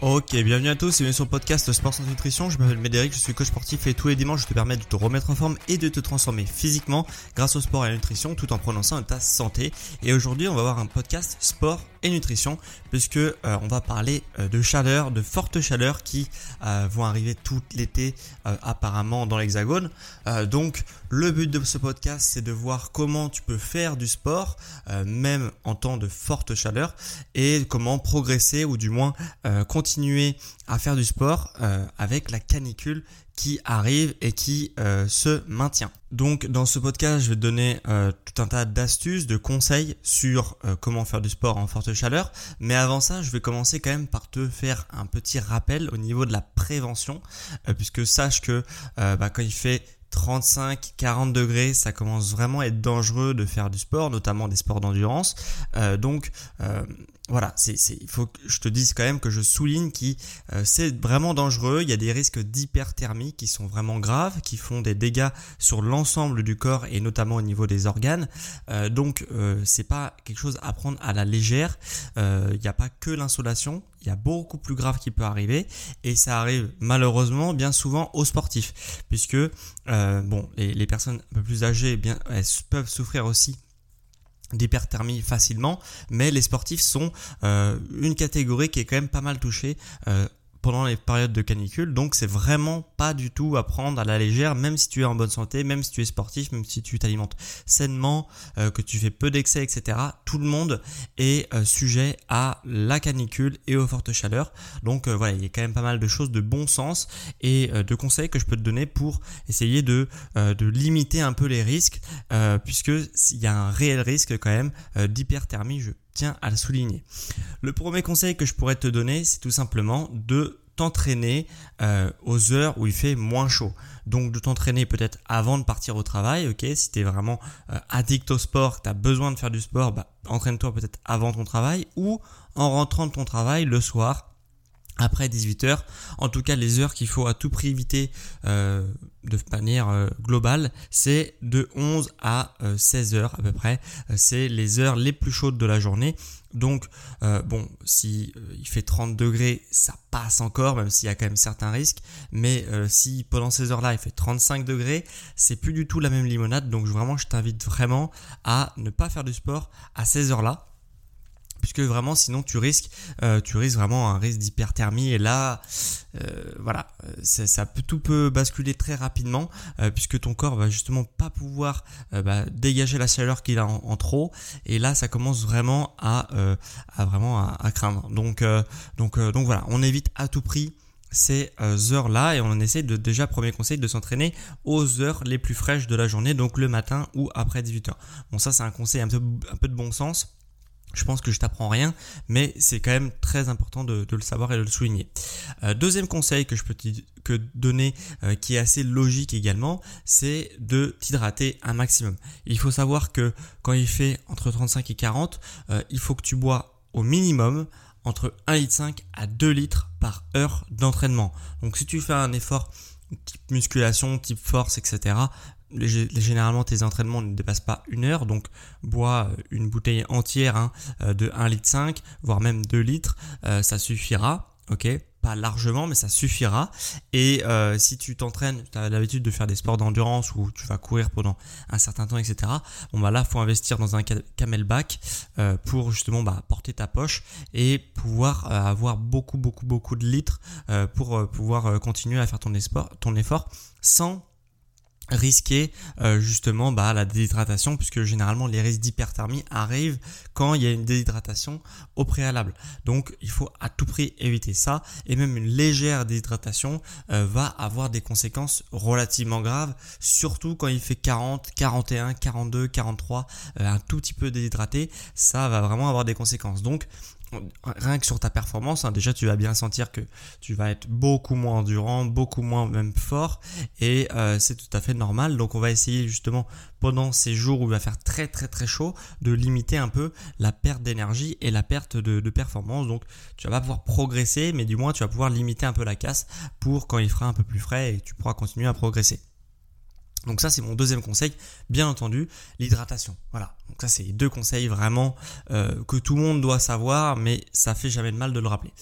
Ok, bienvenue à tous et bienvenue sur le podcast Sport sans Nutrition. Je m'appelle Médéric, je suis coach sportif et tous les dimanches je te permets de te remettre en forme et de te transformer physiquement grâce au sport et à la nutrition tout en soin de ta santé. Et aujourd'hui on va avoir un podcast sport et nutrition puisque euh, on va parler euh, de chaleur, de fortes chaleurs qui euh, vont arriver tout l'été apparemment dans l'hexagone. donc le but de ce podcast c'est de voir comment tu peux faire du sport même en temps de forte chaleur et comment progresser ou du moins continuer continuer à faire du sport euh, avec la canicule qui arrive et qui euh, se maintient. Donc dans ce podcast, je vais te donner euh, tout un tas d'astuces, de conseils sur comment faire du sport en forte chaleur. Mais avant ça, je vais commencer quand même par te faire un petit rappel au niveau de la prévention, puisque sache que bah, quand il fait 35, 40 degrés, ça commence vraiment à être dangereux de faire du sport, notamment des sports d'endurance. donc voilà, c'est, il faut que je te dise quand même que je souligne que euh, c'est vraiment dangereux. Il y a des risques d'hyperthermie qui sont vraiment graves, qui font des dégâts sur l'ensemble du corps et notamment au niveau des organes. Euh, donc euh, c'est pas quelque chose à prendre à la légère. Euh, il n'y a pas que l'insolation, il y a beaucoup plus grave qui peut arriver et ça arrive malheureusement bien souvent aux sportifs, puisque bon les, les, personnes un peu plus âgées, bien elles peuvent souffrir aussi d'hyperthermie facilement, mais les sportifs sont euh, une catégorie qui est quand même pas mal touchée euh, pendant les périodes de canicule. Donc c'est vraiment pas du tout à prendre à la légère, même si tu es en bonne santé, même si tu es sportif, même si tu t'alimentes sainement, euh, que tu fais peu d'excès, etc. Tout le monde est euh, sujet à la canicule et aux fortes chaleurs. Donc euh, voilà, il y a quand même pas mal de choses de bon sens et de conseils que je peux te donner pour essayer de, de limiter un peu les risques, puisque il y a un réel risque quand même d'hyperthermie. À le souligner. Le premier conseil que je pourrais te donner, c'est tout simplement de t'entraîner euh, aux heures où il fait moins chaud. Donc de t'entraîner peut-être avant de partir au travail, ok Si tu es vraiment euh, addict au sport, tu as besoin de faire du sport, bah, entraîne-toi peut-être avant ton travail ou en rentrant de ton travail le soir après 18h. En tout cas, les heures qu'il faut à tout prix éviter euh, de manière euh, globale, c'est de 11 à 16 euh, heures à peu près. C'est les heures les plus chaudes de la journée. Donc, bon, si il fait 30 degrés, ça passe encore, même s'il y a quand même certains risques. Mais si pendant ces heures-là, il fait 35 degrés, c'est plus du tout la même limonade. Donc, vraiment, je t'invite vraiment à ne pas faire du sport à ces heures-là puisque vraiment sinon tu risques euh, tu risques vraiment un risque d'hyperthermie. Et là euh, voilà ça peut, tout peut basculer très rapidement euh, puisque ton corps va justement pas pouvoir bah, dégager la chaleur qu'il a en, trop. Et là ça commence vraiment à, vraiment à, craindre. Donc donc donc voilà on évite à tout prix ces heures-là et on essaie de déjà premier conseil de s'entraîner aux heures les plus fraîches de la journée donc le matin ou après 18h. Bon ça c'est un conseil un peu de bon sens je pense que je t'apprends rien, mais c'est quand même très important de, le savoir et de le souligner. Euh, deuxième conseil que je peux te donner, euh, qui est assez logique également, c'est de t'hydrater un maximum. Il faut savoir que quand il fait entre 35 et 40, euh, il faut que tu bois au minimum entre 1,5 litre à 2 litres par heure d'entraînement. Donc si tu fais un effort type musculation, type force, etc., généralement tes entraînements ne dépassent pas une heure, donc bois une bouteille entière hein, euh, de 1 litre 5, voire même 2 litres, euh, ça suffira, ok? Pas largement, mais ça suffira. Et euh, si tu t'entraînes, tu as l'habitude de faire des sports d'endurance où tu vas courir pendant un certain temps, etc. Bon bah là, faut investir dans un camelback euh, pour justement bah, porter ta poche et pouvoir euh, avoir beaucoup, beaucoup, beaucoup de litres pour pouvoir continuer à faire ton, ton effort sans risquer euh, justement bah, la déshydratation puisque généralement les risques d'hyperthermie arrivent quand il y a une déshydratation au préalable. Donc il faut à tout prix éviter ça et même une légère déshydratation euh, va avoir des conséquences relativement graves surtout quand il fait 40, 41, 42, 43 un tout petit peu déshydraté, ça va vraiment avoir des conséquences. Donc rien que sur ta performance, hein, déjà tu vas bien sentir que tu vas être beaucoup moins endurant, beaucoup moins même fort et euh, c'est tout à fait normal. Donc on va essayer justement pendant ces jours où il va faire très très très chaud de limiter un peu la perte d'énergie et la perte de, de, performance. Donc tu vas pas pouvoir progresser mais du moins tu vas pouvoir limiter un peu la casse pour quand il fera un peu plus frais et tu pourras continuer à progresser. Donc ça c'est mon deuxième conseil, bien entendu, l'hydratation. Voilà. Donc ça c'est deux conseils vraiment euh, que tout le monde doit savoir, mais ça fait jamais de mal de le rappeler.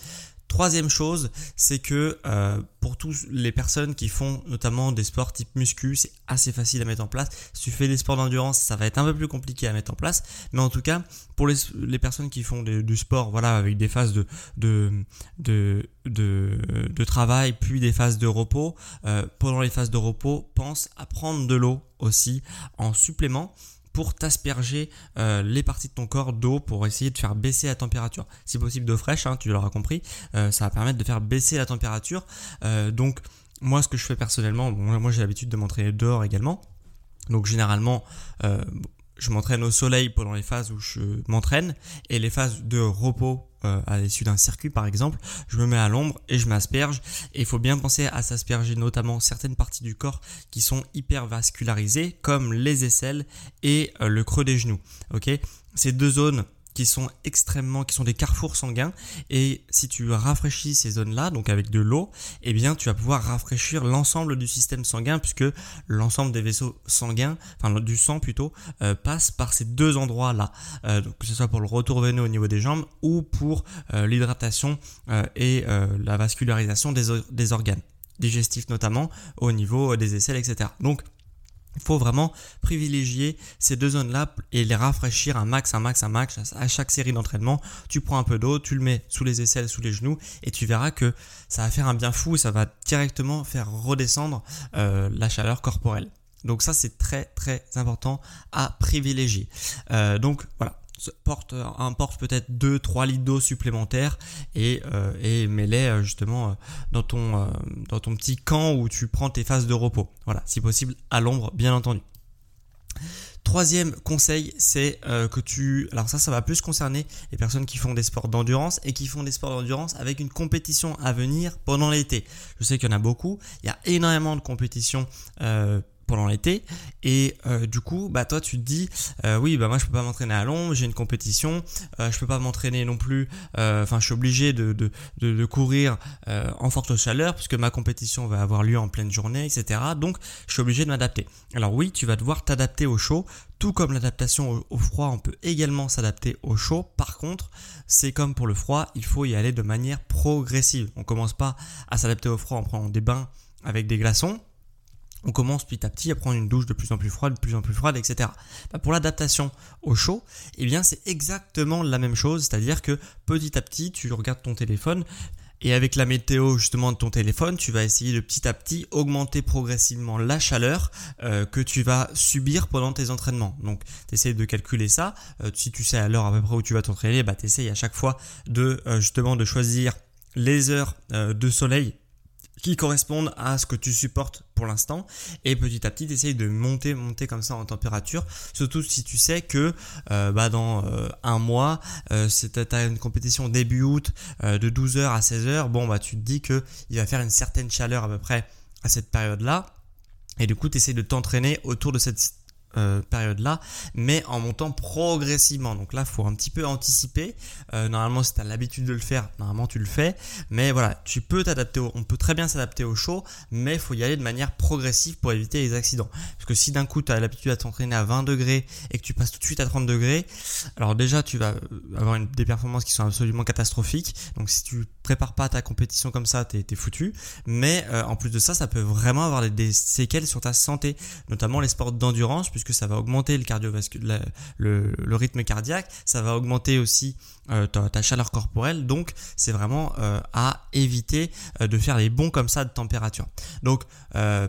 Troisième chose, c'est que euh, pour toutes les personnes qui font notamment des sports type muscu, c'est assez facile à mettre en place. Si tu fais des sports d'endurance, ça va être un peu plus compliqué à mettre en place. Mais en tout cas, pour les, personnes qui font du sport, voilà, avec des phases de, de, de, de, travail, puis des phases de repos, euh, pendant les phases de repos, pense à prendre de l'eau aussi en supplément pour t'asperger euh, les parties de ton corps d'eau pour essayer de faire baisser la température. Si possible d'eau fraîche, hein, tu l'auras compris, euh, ça va permettre de faire baisser la température. Euh, donc moi ce que je fais personnellement, moi j'ai l'habitude de m'entraîner dehors également. Donc généralement, je m'entraîne au soleil pendant les phases où je m'entraîne et les phases de repos euh, à l'issue d'un circuit par exemple, je me mets à l'ombre et je m'asperge et il faut bien penser à s'asperger notamment certaines parties du corps qui sont hyper vascularisées comme les aisselles et euh, le creux des genoux. OK? Ces deux zones qui sont extrêmement, qui sont des carrefours sanguins. Et si tu rafraîchis ces zones-là, donc avec de l'eau, eh bien, tu vas pouvoir rafraîchir l'ensemble du système sanguin puisque l'ensemble des vaisseaux sanguins, enfin du sang plutôt, euh, passe par ces deux endroits-là. Euh, que ce soit pour le retour veineux au niveau des jambes ou pour euh, l'hydratation et la vascularisation des, organes digestifs notamment au niveau des aisselles, etc. il faut vraiment privilégier ces deux zones-là et les rafraîchir un max, un max, un max à chaque série d'entraînement. Tu prends un peu d'eau, tu le mets sous les aisselles, sous les genoux et tu verras que ça va faire un bien fou, ça va directement faire redescendre euh, la chaleur corporelle. Donc ça c'est très très important à privilégier. Euh, donc voilà, porte, importe peut-être 2-3 litres d'eau supplémentaires et, euh, et mets-les euh, justement euh, dans ton, dans ton petit camp où tu prends tes phases de repos. Voilà, si possible à l'ombre, bien entendu. Troisième conseil, c'est que tu... Alors ça, ça va plus concerner les personnes qui font des sports d'endurance et qui font des sports d'endurance avec une compétition à venir pendant l'été. Je sais qu'il y en a beaucoup. Il y a énormément de compétitions pendant l'été. Et euh, du coup bah toi tu te dis euh, oui bah moi je peux pas m'entraîner à Londres j'ai une compétition euh, je peux pas m'entraîner non plus euh, enfin je suis obligé de, de, de, courir en forte chaleur puisque ma compétition va avoir lieu en pleine journée etc donc je suis obligé de m'adapter. Alors oui tu vas devoir t'adapter au chaud. Tout comme l'adaptation au, au froid on peut également s'adapter au chaud. Par contre c'est comme pour le froid il faut y aller de manière progressive. On commence pas à s'adapter au froid en prenant des bains avec des glaçons on commence petit à petit à prendre une douche de plus en plus froide, de plus en plus froide, etc. Bah, pour l'adaptation au chaud, eh bien c'est exactement la même chose, c'est-à-dire que petit à petit tu regardes ton téléphone et avec la météo justement de ton téléphone, tu vas essayer de petit à petit augmenter progressivement la chaleur euh, que tu vas subir pendant tes entraînements. Donc tu essayes de calculer ça. Euh, si tu sais à l'heure à peu près où tu vas t'entraîner, bah, tu à chaque fois de euh, justement de choisir les heures de soleil qui correspondent à ce que tu supportes pour l'instant. Et petit à petit essaye de monter monter comme ça en température. Surtout si tu sais que euh, bah dans euh, un mois euh, c'est une compétition début août euh, de 12h à 16h bon bah tu te dis que il va faire une certaine chaleur à peu près à cette période là et du coup tu essaies de t'entraîner autour de cette euh, période-là, mais en montant progressivement. Donc là, faut un petit peu anticiper. Euh, normalement, si tu as l'habitude de le faire, normalement tu le fais. Mais voilà, tu peux t'adapter. On peut très bien s'adapter au chaud, mais il faut y aller de manière progressive pour éviter les accidents. Parce que si d'un coup tu as l'habitude à t'entraîner à 20 degrés et que tu passes tout de suite à 30 degrés, alors déjà tu vas avoir une, des performances qui sont absolument catastrophiques. Donc si tu prépare pas ta compétition comme ça, t'es es foutu. Mais euh, en plus de ça, ça peut vraiment avoir des, séquelles sur ta santé, notamment les sports d'endurance, puisque ça va augmenter le, cardiovasculaire, le, le, rythme cardiaque, ça va augmenter aussi euh, ta, chaleur corporelle. Donc, c'est vraiment euh, à éviter de faire les bons comme ça de température. Donc,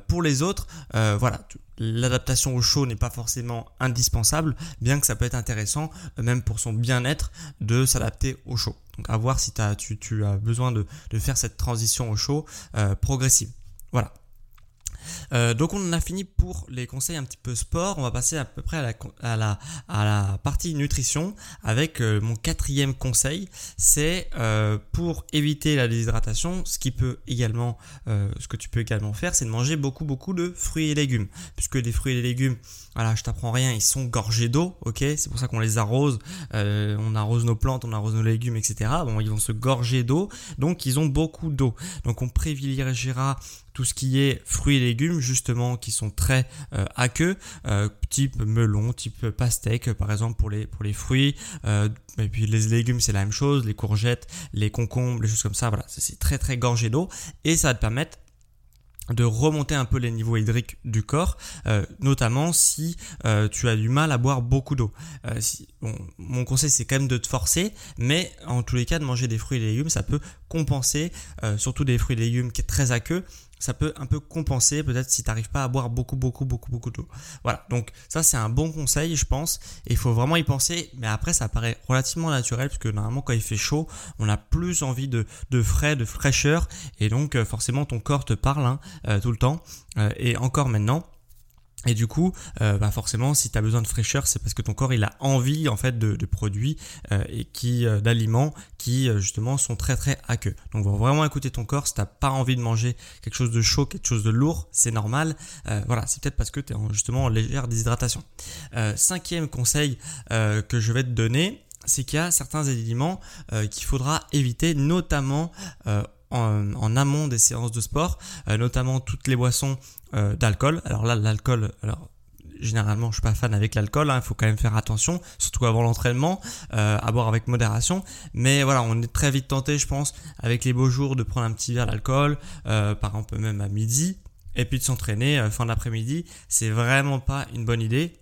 pour les autres, voilà l'adaptation au chaud n'est pas forcément indispensable, bien que ça peut être intéressant, euh, même pour son bien-être, de s'adapter au chaud. Donc à voir si tu, as besoin de, faire cette transition au chaud euh, progressive. Voilà. Euh, donc on en a fini pour les conseils un petit peu sport. On va passer à peu près à la, partie nutrition avec euh, mon quatrième conseil. C'est euh, pour éviter la déshydratation, ce qui peut également, ce que tu peux également faire, c'est de manger beaucoup beaucoup de fruits et légumes. Puisque les fruits et les légumes, voilà, je t'apprends rien, ils sont gorgés d'eau, ok? C'est pour ça qu'on les arrose. on arrose nos plantes, on arrose nos légumes, etc. Bon, ils vont se gorger d'eau, donc ils ont beaucoup d'eau. Donc on privilégiera tout ce qui est fruits et légumes justement qui sont très euh, aqueux, euh, type melon, type pastèque par exemple pour les, fruits, euh, et puis les légumes c'est la même chose, les courgettes, les concombres, les choses comme ça, voilà, c'est très très gorgé d'eau. Et ça va te permettre de remonter un peu les niveaux hydriques du corps, euh, notamment si euh, tu as du mal à boire beaucoup d'eau. Euh, mon conseil c'est quand même de te forcer, mais en tous les cas de manger des fruits et légumes, ça peut compenser, surtout des fruits et légumes qui est très aqueux, ça peut un peu compenser peut-être si tu n'arrives pas à boire beaucoup, beaucoup, beaucoup, beaucoup d'eau. Voilà, donc ça c'est un bon conseil je pense, il faut vraiment y penser, mais après ça paraît relativement naturel, parce que normalement quand il fait chaud, on a plus envie de, de frais, de fraîcheur, et donc euh, forcément ton corps te parle hein, euh, tout le temps, euh, et encore maintenant. Et du coup, euh, bah forcément, si tu as besoin de fraîcheur, c'est parce que ton corps il a envie en fait de, produits euh, et euh, d'aliments qui justement sont très très aqueux. Donc, vraiment écouter ton corps. Si t'as pas envie de manger quelque chose de chaud, quelque chose de lourd, c'est normal. voilà, c'est peut-être parce que tu es justement en légère déshydratation. cinquième conseil que je vais te donner, c'est qu'il y a certains aliments qu'il faudra éviter, notamment en, amont des séances de sport, notamment toutes les boissons euh, d'alcool. Alors là, l'alcool, alors généralement, je suis pas fan avec l'alcool. Hein, il faut quand même faire attention, surtout avant l'entraînement, euh, à boire avec modération. Mais voilà, on est très vite tenté, je pense, avec les beaux jours, de prendre un petit verre d'alcool, euh, par exemple même à midi, et puis de s'entraîner fin d'après-midi. C'est vraiment pas une bonne idée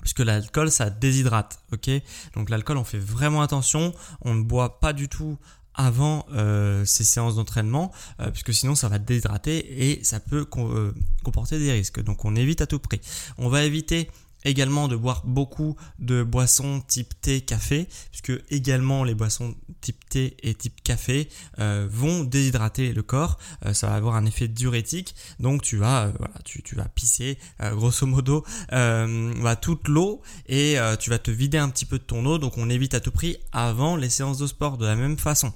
puisque l'alcool ça déshydrate, ok? Donc l'alcool on fait vraiment attention, on ne boit pas du tout avant euh, ces séances d'entraînement, euh, puisque sinon ça va déshydrater et ça peut euh, comporter des risques. Donc on évite à tout prix. On va éviter également de boire beaucoup de boissons type thé, café, puisque également les boissons type thé et type café euh, vont déshydrater le corps, euh, ça va avoir un effet diurétique, donc tu vas, euh, voilà, tu, tu, vas pisser grosso modo bah, toute l'eau et tu vas te vider un petit peu de ton eau, donc on évite à tout prix avant les séances de sport de la même façon.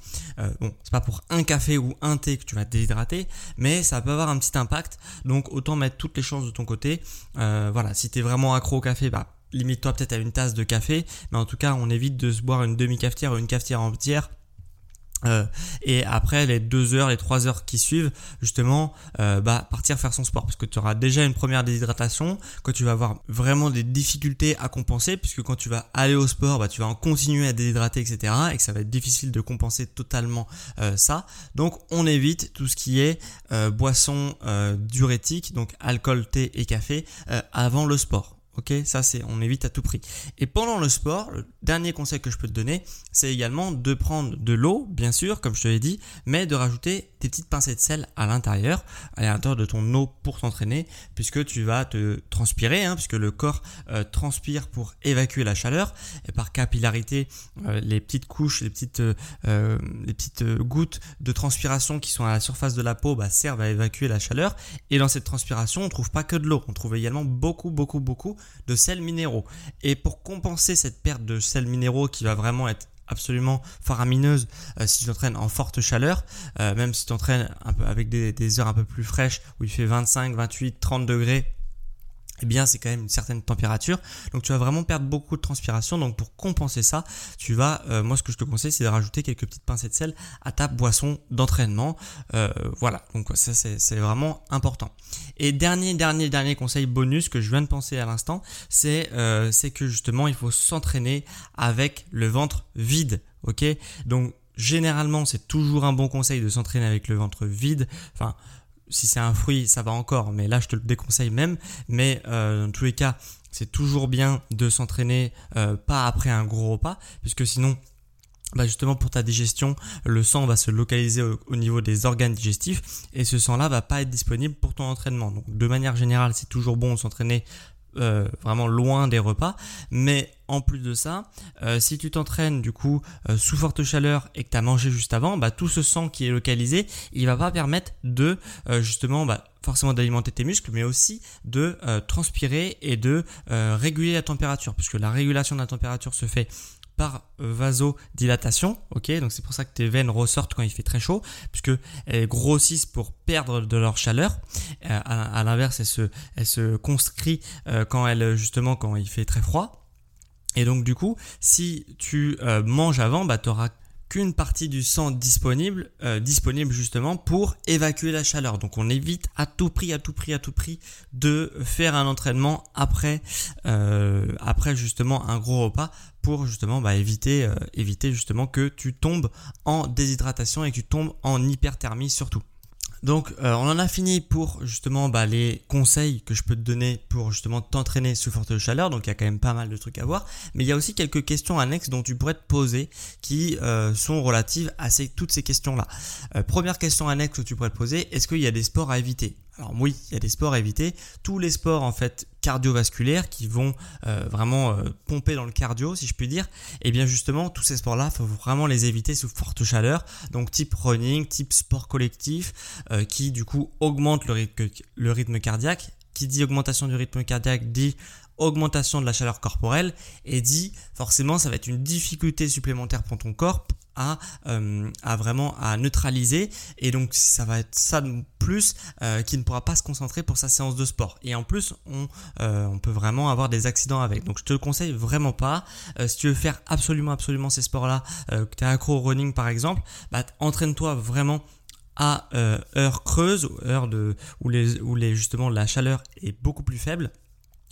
bon, c'est pas pour un café ou un thé que tu vas déshydrater, mais ça peut avoir un petit impact, donc autant mettre toutes les chances de ton côté. voilà, si tu es vraiment accro café, bah, limite-toi peut-être à une tasse de café, mais en tout cas, on évite de se boire une demi-cafetière ou une cafetière entière euh, et après les deux heures, les trois heures qui suivent, justement, euh, bah, partir faire son sport parce que tu auras déjà une première déshydratation, que tu vas avoir vraiment des difficultés à compenser puisque quand tu vas aller au sport, bah, tu vas en continuer à déshydrater, etc. et que ça va être difficile de compenser totalement euh, ça. Donc on évite tout ce qui est boisson diurétique, donc alcool, thé et café avant le sport. Ok, ça c'est, on évite à tout prix. Et pendant le sport, le dernier conseil que je peux te donner, c'est également de prendre de l'eau, bien sûr, comme je te l'ai dit, mais de rajouter des petites pincées de sel à l'intérieur, à l'intérieur de ton eau pour t'entraîner, puisque tu vas te transpirer, hein, puisque le corps euh, transpire pour évacuer la chaleur, et par capillarité, euh, les petites couches, les petites, euh, les petites gouttes de transpiration qui sont à la surface de la peau bah, servent à évacuer la chaleur. Et dans cette transpiration, on trouve pas que de l'eau, on trouve également beaucoup, beaucoup, beaucoup de sels minéraux. Et pour compenser cette perte de sels minéraux qui va vraiment être absolument faramineuse euh, si tu t'entraînes en forte chaleur, euh, même si tu t'entraînes avec des, des, heures un peu plus fraîches où il fait 25, 28, 30 degrés eh bien c'est quand même une certaine température. Donc tu vas vraiment perdre beaucoup de transpiration. Donc pour compenser ça, tu vas, euh, moi ce que je te conseille, c'est de rajouter quelques petites pincées de sel à ta boisson d'entraînement. Euh, voilà, donc ça c'est vraiment important. Et dernier, dernier, dernier conseil bonus que je viens de penser à l'instant, c'est euh, que justement il faut s'entraîner avec le ventre vide. Ok, donc généralement, c'est toujours un bon conseil de s'entraîner avec le ventre vide. Enfin, si c'est un fruit, ça va encore, mais là, je te le déconseille même. Mais euh, dans tous les cas, c'est toujours bien de s'entraîner euh, pas après un gros repas, puisque sinon, bah justement pour ta digestion, le sang va se localiser au, niveau des organes digestifs et ce sang-là va pas être disponible pour ton entraînement. Donc de manière générale, c'est toujours bon de s'entraîner euh, vraiment loin des repas. Mais en plus de ça, euh, si tu t'entraînes du coup euh, sous forte chaleur et que tu mangé juste avant, bah, tout ce sang qui est localisé, il va pas permettre de justement bah, forcément d'alimenter tes muscles, mais aussi de transpirer et de réguler la température, puisque la régulation de la température se fait par vasodilatation, ok? Donc c'est pour ça que tes veines ressortent quand il fait très chaud, puisque elles grossissent pour perdre de leur chaleur. Euh, à, l'inverse, elles se, elles se euh, quand elles, justement, quand il fait très froid. Et donc du coup, si tu euh, manges avant, bah, tu auras qu'une partie du sang disponible, disponible justement pour évacuer la chaleur. Donc on évite à tout prix, à tout prix, à tout prix de faire un entraînement après, après justement un gros repas pour justement bah, éviter, euh, éviter justement que tu tombes en déshydratation et que tu tombes en hyperthermie surtout. Donc euh, on en a fini pour justement bah, les conseils que je peux te donner pour justement t'entraîner sous forte chaleur. Donc il y a quand même pas mal de trucs à voir. Mais il y a aussi quelques questions annexes dont tu pourrais te poser qui euh, sont relatives à toutes ces questions-là. première question annexe que tu pourrais te poser, est-ce qu'il y a des sports à éviter? Alors oui, il y a des sports à éviter. Tous les sports en fait cardiovasculaires qui vont euh, vraiment euh, pomper dans le cardio, si je puis dire. Et eh bien justement, tous ces sports-là, faut vraiment les éviter sous forte chaleur. Donc type running, type sport collectif, euh, qui du coup augmente le rythme cardiaque. Qui dit augmentation du rythme cardiaque dit augmentation de la chaleur corporelle et dit forcément ça va être une difficulté supplémentaire pour ton corps à, euh, à vraiment à neutraliser. Et donc ça va être ça de plus euh, qui ne pourra pas se concentrer pour sa séance de sport. Et en plus on, euh, on peut vraiment avoir des accidents avec. Donc je te le conseille vraiment pas. Si tu veux faire absolument absolument ces sports là que tu es accro au running par exemple bah, entraîne-toi vraiment à heure creuse heure de où les où les justement la chaleur est beaucoup plus faible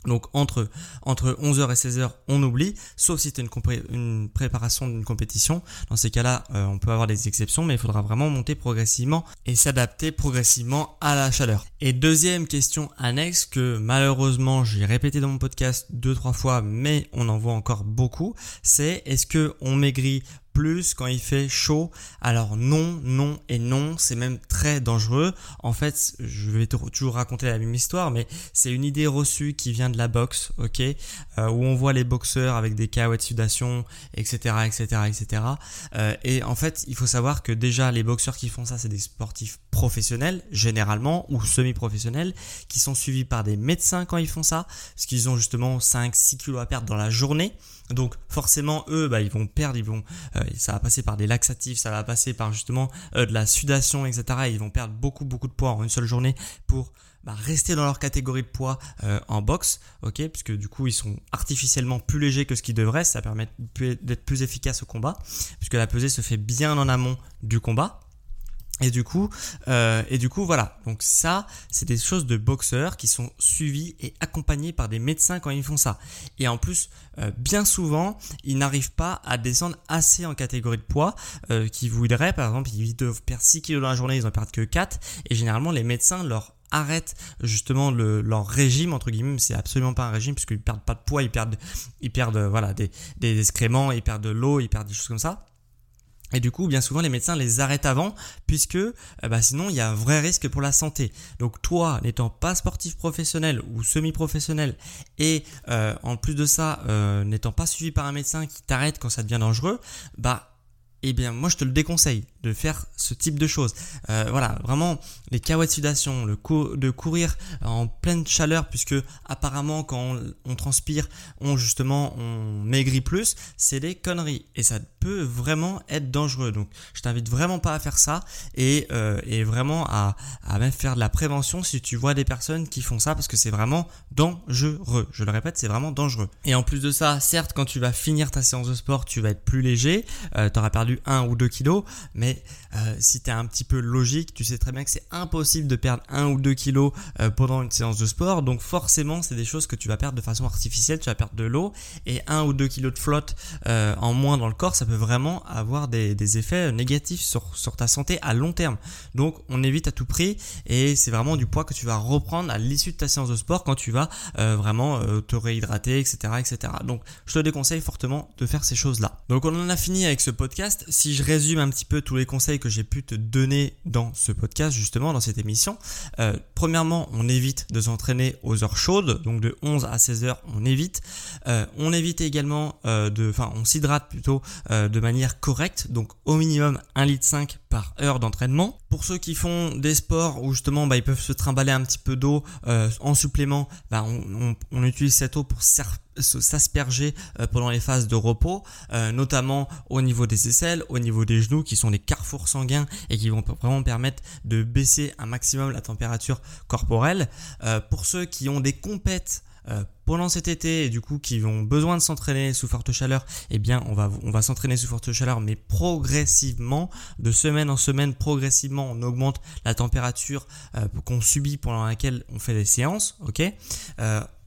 donc entre, entre 11h et 16h, on oublie, sauf si une, une, préparation d'une compétition. Dans ces cas-là, euh, on peut avoir des exceptions, mais il faudra vraiment monter progressivement et s'adapter progressivement à la chaleur. Et deuxième question annexe que malheureusement j'ai répété dans mon podcast deux trois fois, mais on en voit encore beaucoup, c'est est-ce que on maigrit plus quand il fait chaud. Alors non, non et non, c'est même très dangereux. En fait, je vais toujours raconter la même histoire, mais c'est une idée reçue qui vient de la boxe, ok, euh, où on voit les boxeurs avec des de sudation, etc., etc., etc. et en fait, il faut savoir que déjà les boxeurs qui font ça, c'est des sportifs professionnels généralement ou semi-professionnels qui sont suivis par des médecins quand ils font ça, parce qu'ils ont justement 5-6 kilos à perdre dans la journée. Donc forcément, eux, bah, ils vont perdre, ils vont, euh, ça va passer par des laxatifs, ça va passer par justement euh, de la sudation, etc. ils vont perdre beaucoup, beaucoup de poids en une seule journée pour bah, rester dans leur catégorie de poids euh, en boxe, ok, puisque du coup ils sont artificiellement plus légers que ce qu'ils devraient, ça permet d'être plus efficace au combat, puisque la pesée se fait bien en amont du combat. Et du coup, euh, et du coup, voilà. Donc ça, c'est des choses de boxeurs qui sont suivis et accompagnés par des médecins quand ils font ça. Et en plus, euh, bien souvent, ils n'arrivent pas à descendre assez en catégorie de poids euh, qu'ils voudraient. Par exemple, ils doivent perdre 6 kg dans la journée, ils en perdent que 4. Et généralement, les médecins leur arrêtent justement le, leur régime entre guillemets c'est absolument pas un régime puisqu'ils perdent pas de poids ils perdent ils perdent voilà des, des excréments ils perdent de l'eau ils perdent des choses comme ça et du coup, bien souvent, les médecins les arrêtent avant, puisque euh, bah, sinon, il y a un vrai risque pour la santé. Donc toi, n'étant pas sportif professionnel ou semi-professionnel, et euh, en plus de ça, euh, n'étant pas suivi par un médecin qui t'arrête quand ça devient dangereux, bah eh bien moi je te le déconseille de faire ce type de choses. Euh, voilà, vraiment les cahuètes sudation, le de courir en pleine chaleur puisque apparemment quand on, transpire, on justement on maigrit plus, c'est des conneries et ça peut vraiment être dangereux. Donc je t'invite vraiment pas à faire ça et, euh, et vraiment à, à même faire de la prévention si tu vois des personnes qui font ça parce que c'est vraiment dangereux. Je le répète, c'est vraiment dangereux. Et en plus de ça, certes quand tu vas finir ta séance de sport, tu vas être plus léger, euh, tu auras perdu 1 ou 2 kilos, mais euh, si tu es un petit peu logique, tu sais très bien que c'est impossible de perdre 1 ou 2 kilos euh, pendant une séance de sport. Donc forcément, c'est des choses que tu vas perdre de façon artificielle, tu vas perdre de l'eau et 1 ou 2 kilos de flotte euh, en moins dans le corps, ça peut vraiment avoir des, effets négatifs sur, sur ta santé à long terme. Donc on évite à tout prix et c'est vraiment du poids que tu vas reprendre à l'issue de ta séance de sport quand tu vas vraiment te réhydrater, etc., etc. Donc je te déconseille fortement de faire ces choses-là. Donc on en a fini avec ce podcast. Si je résume un petit peu tous les conseils que j'ai pu te donner dans ce podcast, justement, dans cette émission. Euh, premièrement, on évite de s'entraîner aux heures chaudes, donc de 11 à 16 heures, on évite. Euh, on évite également euh, de, enfin, on s'hydrate plutôt de manière correcte, donc au minimum 1 litre 5 par heure d'entraînement. Pour ceux qui font des sports où justement bah, ils peuvent se trimballer un petit peu d'eau en supplément, bah, on, utilise cette eau pour s'asperger pendant les phases de repos, notamment au niveau des aisselles, au niveau des genoux qui sont les carrefours sanguins et qui vont vraiment permettre de baisser un maximum la température corporelle. Euh, pour ceux qui ont des compètes euh, pendant cet été et du coup qui ont besoin de s'entraîner sous forte chaleur, eh bien on va, on va s'entraîner sous forte chaleur mais progressivement, de semaine en semaine, progressivement on augmente la température euh, qu'on subit pendant laquelle on fait des séances, ok?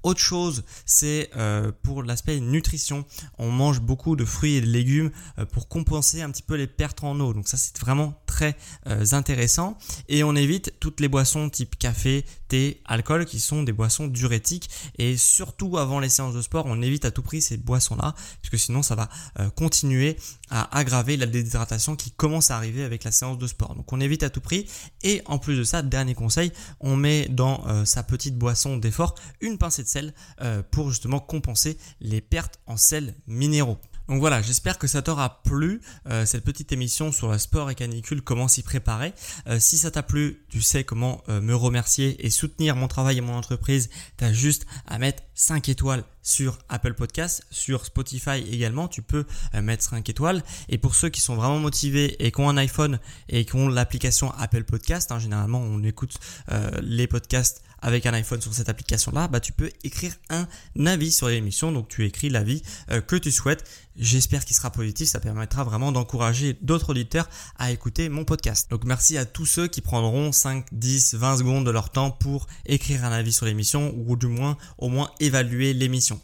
Autre chose, c'est euh, pour l'aspect nutrition. On mange beaucoup de fruits et de légumes euh, pour compenser un petit peu les pertes en eau. Donc ça, c'est vraiment très euh, intéressant. Et on évite toutes les boissons type café, thé, alcool, qui sont des boissons diurétiques. Et surtout avant les séances de sport, on évite à tout prix ces boissons-là, parce que sinon, ça va continuer à aggraver la déshydratation qui commence à arriver avec la séance de sport. Donc on évite à tout prix. Et en plus de ça, dernier conseil, on met dans sa petite boisson d'effort une pincée de euh, pour justement compenser les pertes en sels minéraux. Donc voilà, j'espère que ça t'aura plu, euh, cette petite émission sur le sport et canicule, comment s'y préparer. Euh, si ça t'a plu, tu sais comment me remercier et soutenir mon travail et mon entreprise. Tu as juste à mettre 5 étoiles sur Apple Podcast, sur Spotify également, tu peux mettre 5 étoiles. Et pour ceux qui sont vraiment motivés et qui ont un iPhone et qui ont l'application Apple Podcast, hein, généralement on écoute les podcasts avec un iPhone sur cette application-là, bah, tu peux écrire un avis sur l'émission. Donc tu écris l'avis euh, que tu souhaites. J'espère qu'il sera positif. Ça permettra vraiment d'encourager d'autres auditeurs à écouter mon podcast. Donc merci à tous ceux qui prendront 5, 10, 20 secondes de leur temps pour écrire un avis sur l'émission ou du moins au moins évaluer l'émission.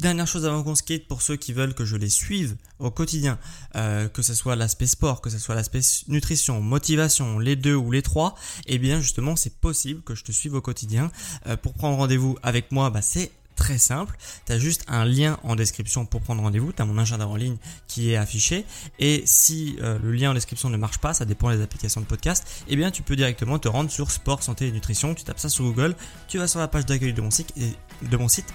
Dernière chose avant qu'on se pour ceux qui veulent que je les suive au quotidien, euh, que ce soit l'aspect sport, que ce soit l'aspect nutrition, motivation, les deux ou les trois, eh bien justement c'est possible que je te suive au quotidien. Euh, pour prendre rendez-vous avec moi, bah, c'est très simple. Tu juste un lien en description pour prendre rendez-vous. Tu as mon agenda en ligne qui est affiché. Et si euh, le lien en description ne marche pas, ça dépend des applications de podcast, eh bien tu peux directement te rendre sur sport, santé et nutrition. Tu tapes ça sur Google, tu vas sur la page d'accueil de mon site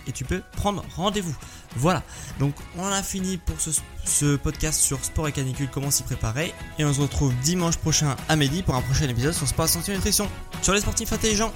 et tu peux prendre rendez-vous. Voilà. Donc on a fini pour ce, podcast sur sport et canicule, comment s'y préparer. Et on se retrouve dimanche prochain à midi pour un prochain épisode sur sport, santé et nutrition. Sur les sportifs intelligents.